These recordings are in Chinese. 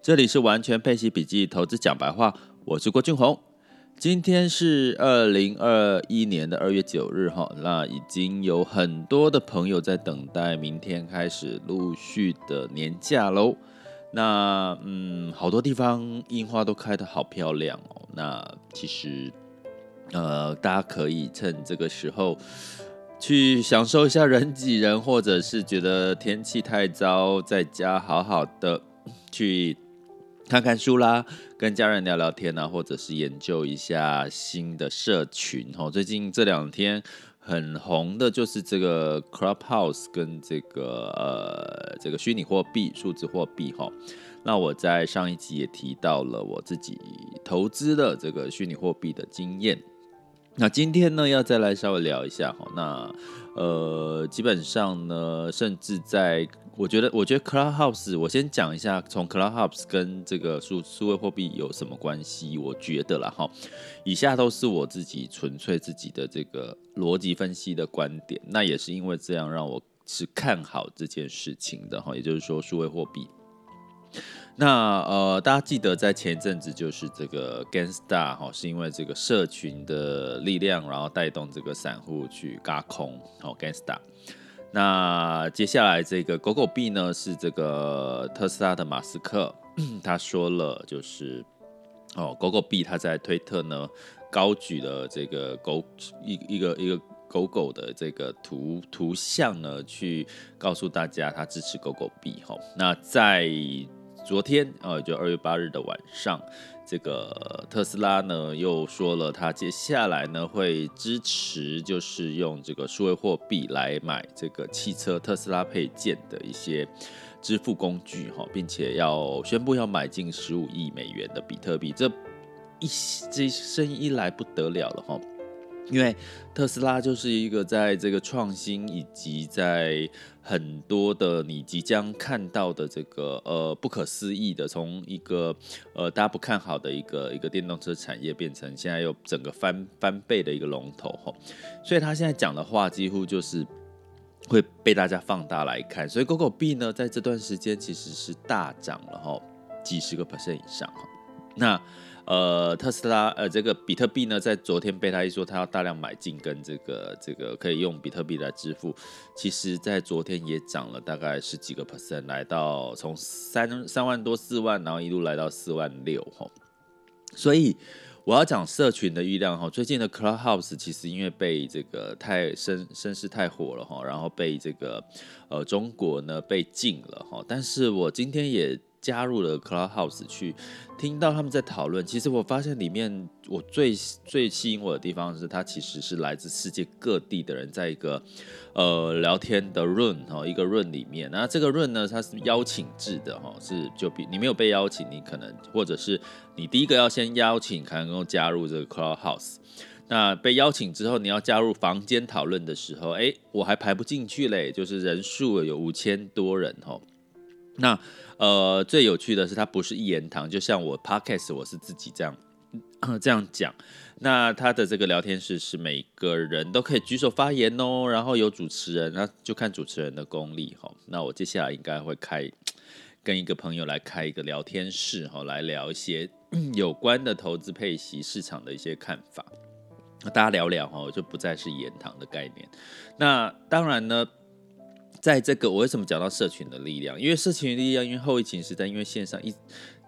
这里是完全配息笔记投资讲白话，我是郭俊宏。今天是二零二一年的二月九日哈，那已经有很多的朋友在等待明天开始陆续的年假喽。那嗯，好多地方樱花都开得好漂亮哦。那其实呃，大家可以趁这个时候去享受一下人挤人，或者是觉得天气太糟，在家好好的去。看看书啦，跟家人聊聊天啊，或者是研究一下新的社群哦。最近这两天很红的就是这个 Clubhouse 跟这个呃这个虚拟货币、数字货币哈。那我在上一集也提到了我自己投资的这个虚拟货币的经验。那今天呢，要再来稍微聊一下哈。那呃，基本上呢，甚至在。我觉得，我觉得 Clubhouse，我先讲一下，从 Clubhouse 跟这个数数位货币有什么关系？我觉得啦哈，以下都是我自己纯粹自己的这个逻辑分析的观点。那也是因为这样，让我是看好这件事情的哈。也就是说，数位货币。那呃，大家记得在前一阵子，就是这个 GANG STAR 哈，是因为这个社群的力量，然后带动这个散户去轧空，好 GameStar。那接下来这个狗狗币呢，是这个特斯拉的马斯克，他说了，就是哦，狗狗币他在推特呢高举了这个狗一一个一个狗狗的这个图图像呢，去告诉大家他支持狗狗币。哈，那在昨天呃，就二月八日的晚上。这个特斯拉呢又说了，它接下来呢会支持，就是用这个数位货币来买这个汽车特斯拉配件的一些支付工具哈，并且要宣布要买进十五亿美元的比特币，这一这生意一来不得了了哈。因为特斯拉就是一个在这个创新以及在很多的你即将看到的这个呃不可思议的，从一个呃大家不看好的一个一个电动车产业，变成现在又整个翻翻倍的一个龙头哈，所以他现在讲的话几乎就是会被大家放大来看，所以狗狗币呢在这段时间其实是大涨了哈，几十个 percent 以上哈，那。呃，特斯拉呃，这个比特币呢，在昨天被他一说，他要大量买进，跟这个这个可以用比特币来支付，其实在昨天也涨了大概十几个 percent，来到从三三万多四万，然后一路来到四万六哈。所以我要讲社群的预量哈，最近的 Clubhouse 其实因为被这个太声声势太火了哈，然后被这个呃中国呢被禁了哈，但是我今天也。加入了 Clubhouse 去听到他们在讨论，其实我发现里面我最最吸引我的地方是，它其实是来自世界各地的人在一个呃聊天的 room 哈，一个 room 里面。那这个 room 呢，它是邀请制的哈，是就比你没有被邀请，你可能或者是你第一个要先邀请才能够加入这个 Clubhouse。那被邀请之后，你要加入房间讨论的时候，哎，我还排不进去嘞，就是人数有五千多人哈。那呃，最有趣的是，它不是一言堂，就像我 podcast，我是自己这样这样讲。那他的这个聊天室是每个人都可以举手发言哦，然后有主持人，那就看主持人的功力哈。那我接下来应该会开跟一个朋友来开一个聊天室哈，来聊一些有关的投资配息市场的一些看法。大家聊聊哈，就不再是一言堂的概念。那当然呢。在这个，我为什么讲到社群的力量？因为社群的力量，因为后疫情时代，因为线上一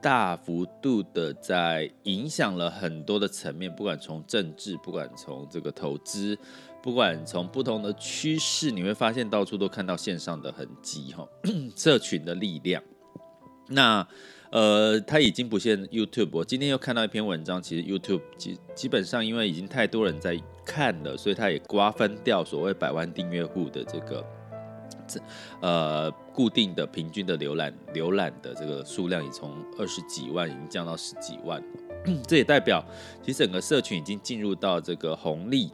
大幅度的在影响了很多的层面，不管从政治，不管从这个投资，不管从不同的趋势，你会发现到处都看到线上的痕迹哈。社群的力量，那呃，他已经不限 YouTube。我今天又看到一篇文章，其实 YouTube 基基本上因为已经太多人在看了，所以他也瓜分掉所谓百万订阅户的这个。呃，固定的平均的浏览浏览的这个数量，已从二十几万已经降到十几万，这也代表其实整个社群已经进入到这个红利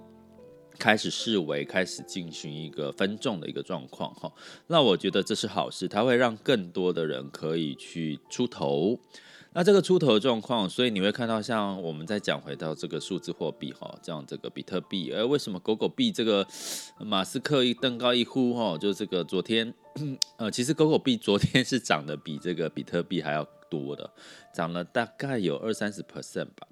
开始视为，开始进行一个分众的一个状况哈。那我觉得这是好事，它会让更多的人可以去出头。那这个出头的状况，所以你会看到，像我们再讲回到这个数字货币哈，这样这个比特币，而为什么狗狗币这个马斯克一登高一呼哈，就这个昨天呃，其实狗狗币昨天是涨得比这个比特币还要多的，涨了大概有二三十 percent 吧。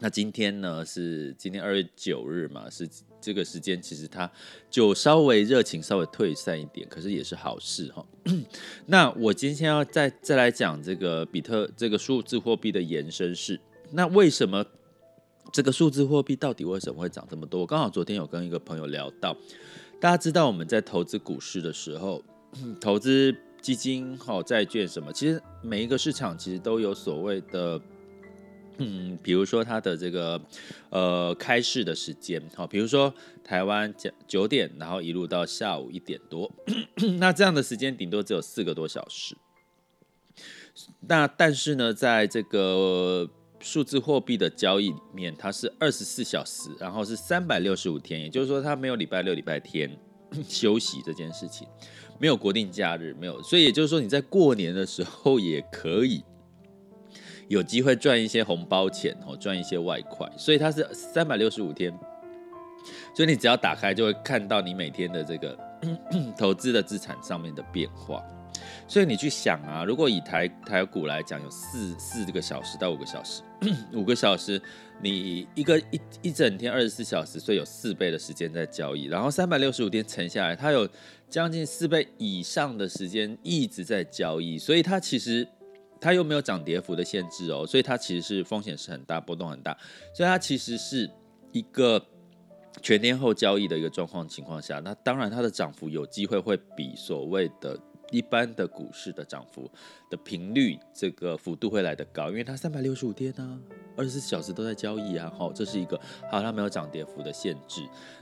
那今天呢，是今天二月九日嘛，是这个时间，其实它就稍微热情稍微退散一点，可是也是好事哈。那我今天要再再来讲这个比特这个数字货币的延伸是，那为什么这个数字货币到底为什么会涨这么多？刚好昨天有跟一个朋友聊到，大家知道我们在投资股市的时候，投资基金、好债券什么，其实每一个市场其实都有所谓的。嗯，比如说它的这个呃开市的时间，好，比如说台湾九九点，然后一路到下午一点多，那这样的时间顶多只有四个多小时。那但是呢，在这个数字货币的交易里面，它是二十四小时，然后是三百六十五天，也就是说它没有礼拜六、礼拜天 休息这件事情，没有国定假日，没有，所以也就是说你在过年的时候也可以。有机会赚一些红包钱哦，赚一些外快，所以它是三百六十五天，所以你只要打开就会看到你每天的这个 投资的资产上面的变化。所以你去想啊，如果以台台股来讲，有四四个小时到五个小时，五个小时你一个一一整天二十四小时，所以有四倍的时间在交易，然后三百六十五天乘下来，它有将近四倍以上的时间一直在交易，所以它其实。它又没有涨跌幅的限制哦，所以它其实是风险是很大，波动很大，所以它其实是一个全天候交易的一个状况情况下，那当然它的涨幅有机会会比所谓的。一般的股市的涨幅的频率，这个幅度会来得高，因为它三百六十五天呢、啊，二十四小时都在交易啊，好，这是一个好，它没有涨跌幅的限制。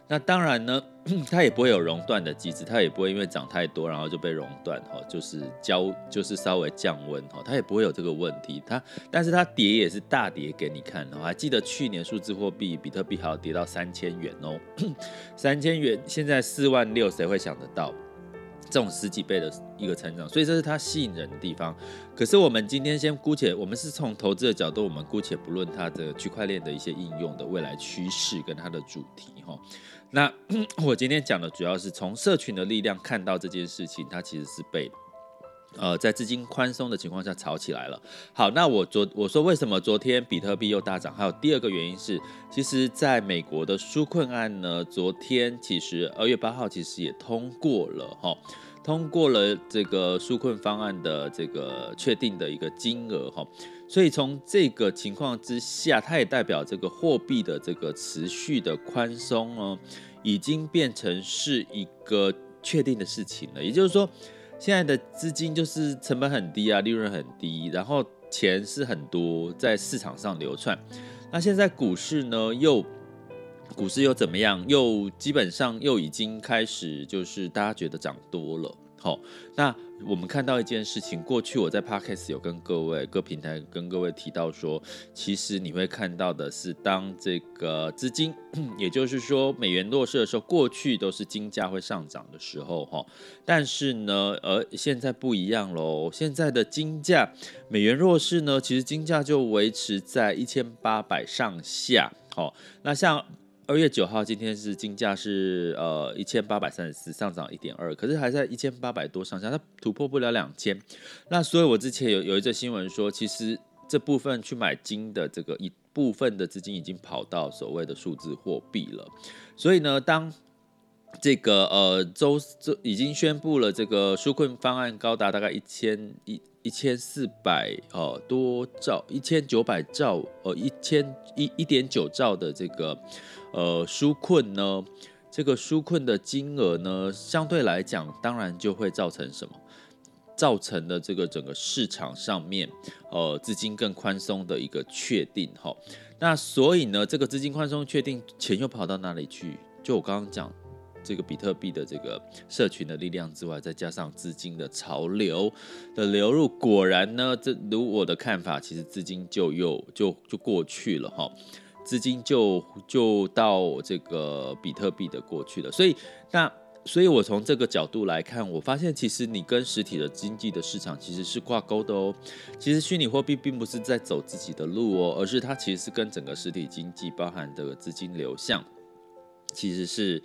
那当然呢，它也不会有熔断的机制，它也不会因为涨太多然后就被熔断，哈，就是交就是稍微降温，哈，它也不会有这个问题。它但是它跌也是大跌给你看，我还记得去年数字货币比特币还要跌到三千元哦，三千元现在四万六，谁会想得到？这种十几倍的一个成长，所以这是它吸引人的地方。可是我们今天先姑且，我们是从投资的角度，我们姑且不论它的区块链的一些应用的未来趋势跟它的主题哈。那 我今天讲的主要是从社群的力量看到这件事情，它其实是被呃在资金宽松的情况下炒起来了。好，那我昨我说为什么昨天比特币又大涨？还有第二个原因是，其实在美国的纾困案呢，昨天其实二月八号其实也通过了哈。通过了这个纾困方案的这个确定的一个金额哈，所以从这个情况之下，它也代表这个货币的这个持续的宽松哦，已经变成是一个确定的事情了。也就是说，现在的资金就是成本很低啊，利润很低，然后钱是很多在市场上流窜。那现在股市呢又。股市又怎么样？又基本上又已经开始，就是大家觉得涨多了。好，那我们看到一件事情，过去我在 Podcast 有跟各位各平台跟各位提到说，其实你会看到的是，当这个资金，也就是说美元弱势的时候，过去都是金价会上涨的时候，哈。但是呢，而现在不一样喽，现在的金价美元弱势呢，其实金价就维持在一千八百上下。好，那像。二月九号，今天是金价是呃一千八百三十四，上涨一点二，可是还在一千八百多上下，它突破不了两千。那所以我之前有有一则新闻说，其实这部分去买金的这个一部分的资金已经跑到所谓的数字货币了。所以呢，当这个呃周周已经宣布了这个纾困方案高达大概一千一。一千四百哦多兆，一千九百兆，呃，一千一一点九兆的这个呃纾困呢，这个纾困的金额呢，相对来讲，当然就会造成什么？造成了这个整个市场上面呃资金更宽松的一个确定哈。那所以呢，这个资金宽松确定，钱又跑到哪里去？就我刚刚讲。这个比特币的这个社群的力量之外，再加上资金的潮流的流入，果然呢，这如我的看法，其实资金就又就就过去了哈，资金就就到这个比特币的过去了。所以那所以我从这个角度来看，我发现其实你跟实体的经济的市场其实是挂钩的哦。其实虚拟货币并不是在走自己的路哦，而是它其实是跟整个实体经济包含的资金流向，其实是。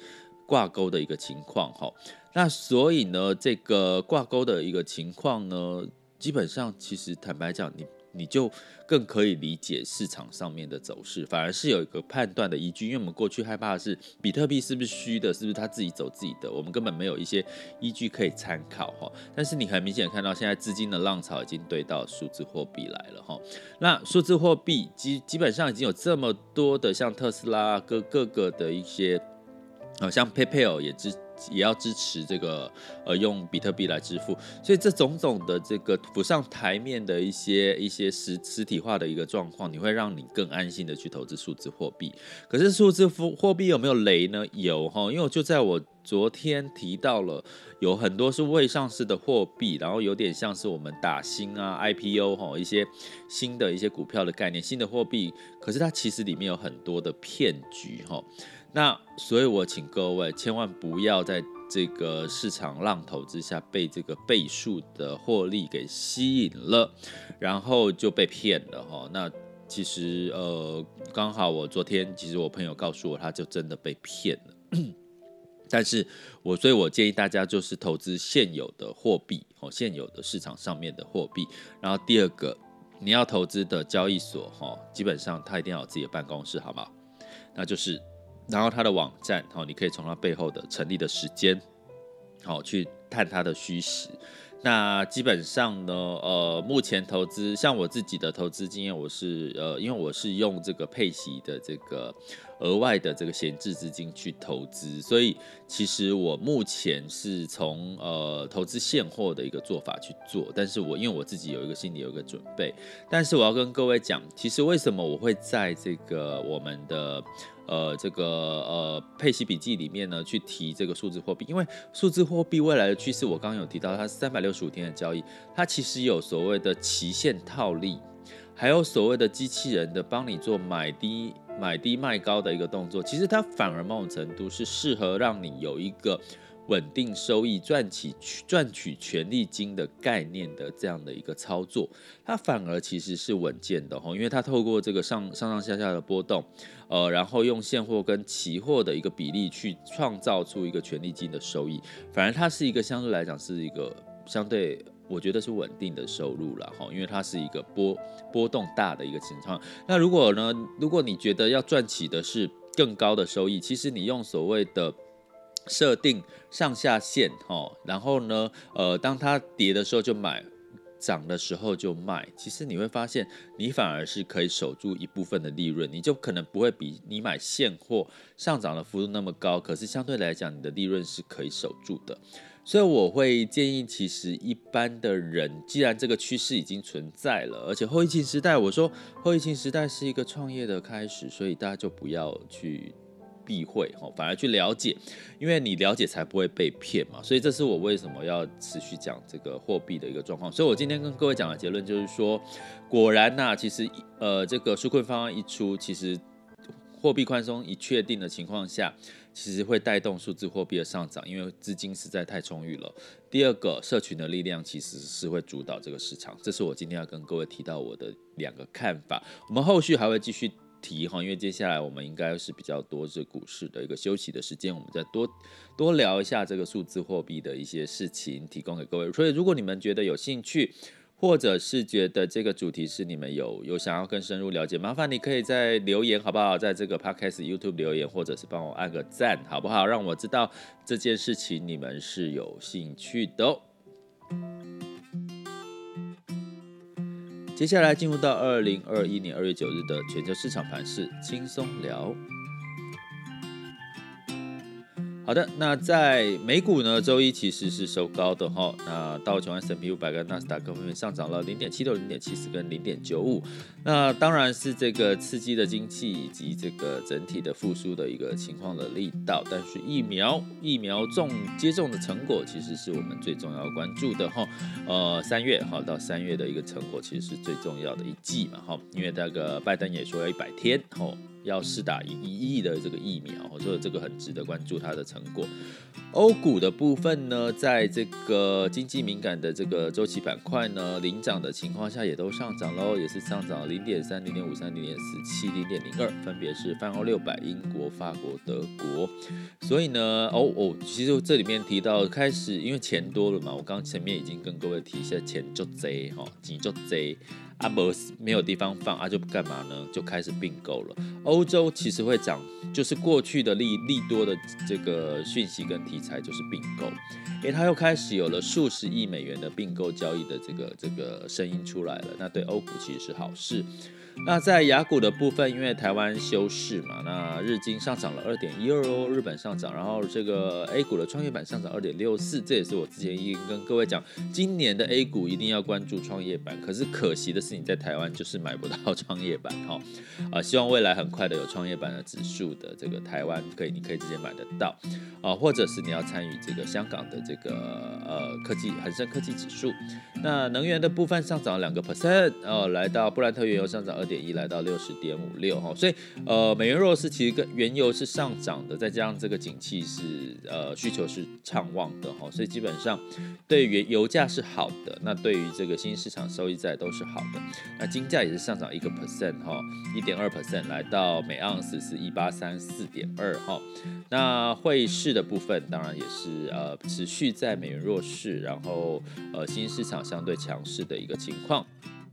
挂钩的一个情况哈，那所以呢，这个挂钩的一个情况呢，基本上其实坦白讲，你。你就更可以理解市场上面的走势，反而是有一个判断的依据。因为我们过去害怕的是比特币是不是虚的，是不是他自己走自己的，我们根本没有一些依据可以参考哈。但是你很明显看到，现在资金的浪潮已经对到数字货币来了哈。那数字货币基基本上已经有这么多的像特斯拉各各个的一些，好像 PayPal 也支。也要支持这个呃用比特币来支付，所以这种种的这个浮上台面的一些一些实实体化的一个状况，你会让你更安心的去投资数字货币。可是数字货币有没有雷呢？有哈，因为我就在我昨天提到了，有很多是未上市的货币，然后有点像是我们打新啊 IPO 哈一些新的一些股票的概念，新的货币，可是它其实里面有很多的骗局哈。那所以，我请各位千万不要在这个市场浪头之下被这个倍数的获利给吸引了，然后就被骗了哈。那其实呃，刚好我昨天其实我朋友告诉我，他就真的被骗了。但是我所以，我建议大家就是投资现有的货币哦，现有的市场上面的货币。然后第二个，你要投资的交易所哈，基本上他一定要有自己的办公室，好不好？那就是。然后它的网站，好，你可以从它背后的成立的时间，好去探它的虚实。那基本上呢，呃，目前投资像我自己的投资经验，我是呃，因为我是用这个配息的这个额外的这个闲置资金去投资，所以其实我目前是从呃投资现货的一个做法去做。但是我因为我自己有一个心里有一个准备，但是我要跟各位讲，其实为什么我会在这个我们的。呃，这个呃，配息笔记里面呢，去提这个数字货币，因为数字货币未来的趋势，我刚刚有提到，它三百六十五天的交易，它其实有所谓的期限套利，还有所谓的机器人的帮你做买低买低卖高的一个动作，其实它反而某种程度是适合让你有一个。稳定收益、赚取赚取权利金的概念的这样的一个操作，它反而其实是稳健的哈，因为它透过这个上上上下下的波动，呃，然后用现货跟期货的一个比例去创造出一个权利金的收益，反而它是一个相对来讲是一个相对我觉得是稳定的收入了哈，因为它是一个波波动大的一个情况。那如果呢，如果你觉得要赚取的是更高的收益，其实你用所谓的设定上下限，哦，然后呢，呃，当它跌的时候就买，涨的时候就卖。其实你会发现，你反而是可以守住一部分的利润，你就可能不会比你买现货上涨的幅度那么高，可是相对来讲，你的利润是可以守住的。所以我会建议，其实一般的人，既然这个趋势已经存在了，而且后疫情时代，我说后疫情时代是一个创业的开始，所以大家就不要去。避讳哈，反而去了解，因为你了解才不会被骗嘛。所以这是我为什么要持续讲这个货币的一个状况。所以我今天跟各位讲的结论就是说，果然呐、其实呃这个纾困方案一出，其实货币宽松一确定的情况下，其实会带动数字货币的上涨，因为资金实在太充裕了。第二个，社群的力量其实是会主导这个市场。这是我今天要跟各位提到我的两个看法。我们后续还会继续。提哈，因为接下来我们应该是比较多是股市的一个休息的时间，我们再多多聊一下这个数字货币的一些事情，提供给各位。所以如果你们觉得有兴趣，或者是觉得这个主题是你们有有想要更深入了解，麻烦你可以在留言好不好？在这个 Podcast YouTube 留言，或者是帮我按个赞好不好？让我知道这件事情你们是有兴趣的哦。接下来进入到二零二一年二月九日的全球市场盘势轻松聊。好的，那在美股呢，周一其实是收高的哈。那道琼斯、S&P 五百跟纳斯达克分别上涨了零点七六、零点七四跟零点九五。那当然是这个刺激的经济以及这个整体的复苏的一个情况的力道。但是疫苗疫苗种接种的成果，其实是我们最重要关注的哈。呃，三月哈到三月的一个成果，其实是最重要的一季嘛哈。因为那个拜登也说要一百天哈。要试打一一亿的这个疫苗，所以这个很值得关注它的成果。欧股的部分呢，在这个经济敏感的这个周期板块呢，领涨的情况下也都上涨喽，也是上涨零点三、零点五三、零点四七、零点零二，分别是泛欧六百、英国、法国、德国。所以呢，哦哦，其实这里面提到开始，因为钱多了嘛，我刚前面已经跟各位提一下，钱就贼哈，钱就贼。阿伯没有地方放，啊就干嘛呢？就开始并购了。欧洲其实会涨，就是过去的利利多的这个讯息跟题材就是并购，诶，他又开始有了数十亿美元的并购交易的这个这个声音出来了，那对欧股其实是好事。那在雅股的部分，因为台湾休市嘛，那日经上涨了二点一二哦，日本上涨，然后这个 A 股的创业板上涨二点六四，这也是我之前已经跟各位讲，今年的 A 股一定要关注创业板。可是可惜的是，你在台湾就是买不到创业板哈，啊，希望未来很快的有创业板的指数的这个台湾可以，你可以直接买得到啊，或者是你要参与这个香港的这个呃科技恒生科技指数。那能源的部分上涨两个 percent 哦，来到布兰特原油上涨点一来到六十点五六哈，所以呃美元弱势其实跟原油是上涨的，再加上这个景气是呃需求是畅旺的哈，所以基本上对原油价是好的，那对于这个新兴市场收益债都是好的。那金价也是上涨一个 percent 哈，一点二 percent 来到每盎司是一八三四点二哈。那汇市的部分当然也是呃持续在美元弱势，然后呃新兴市场相对强势的一个情况。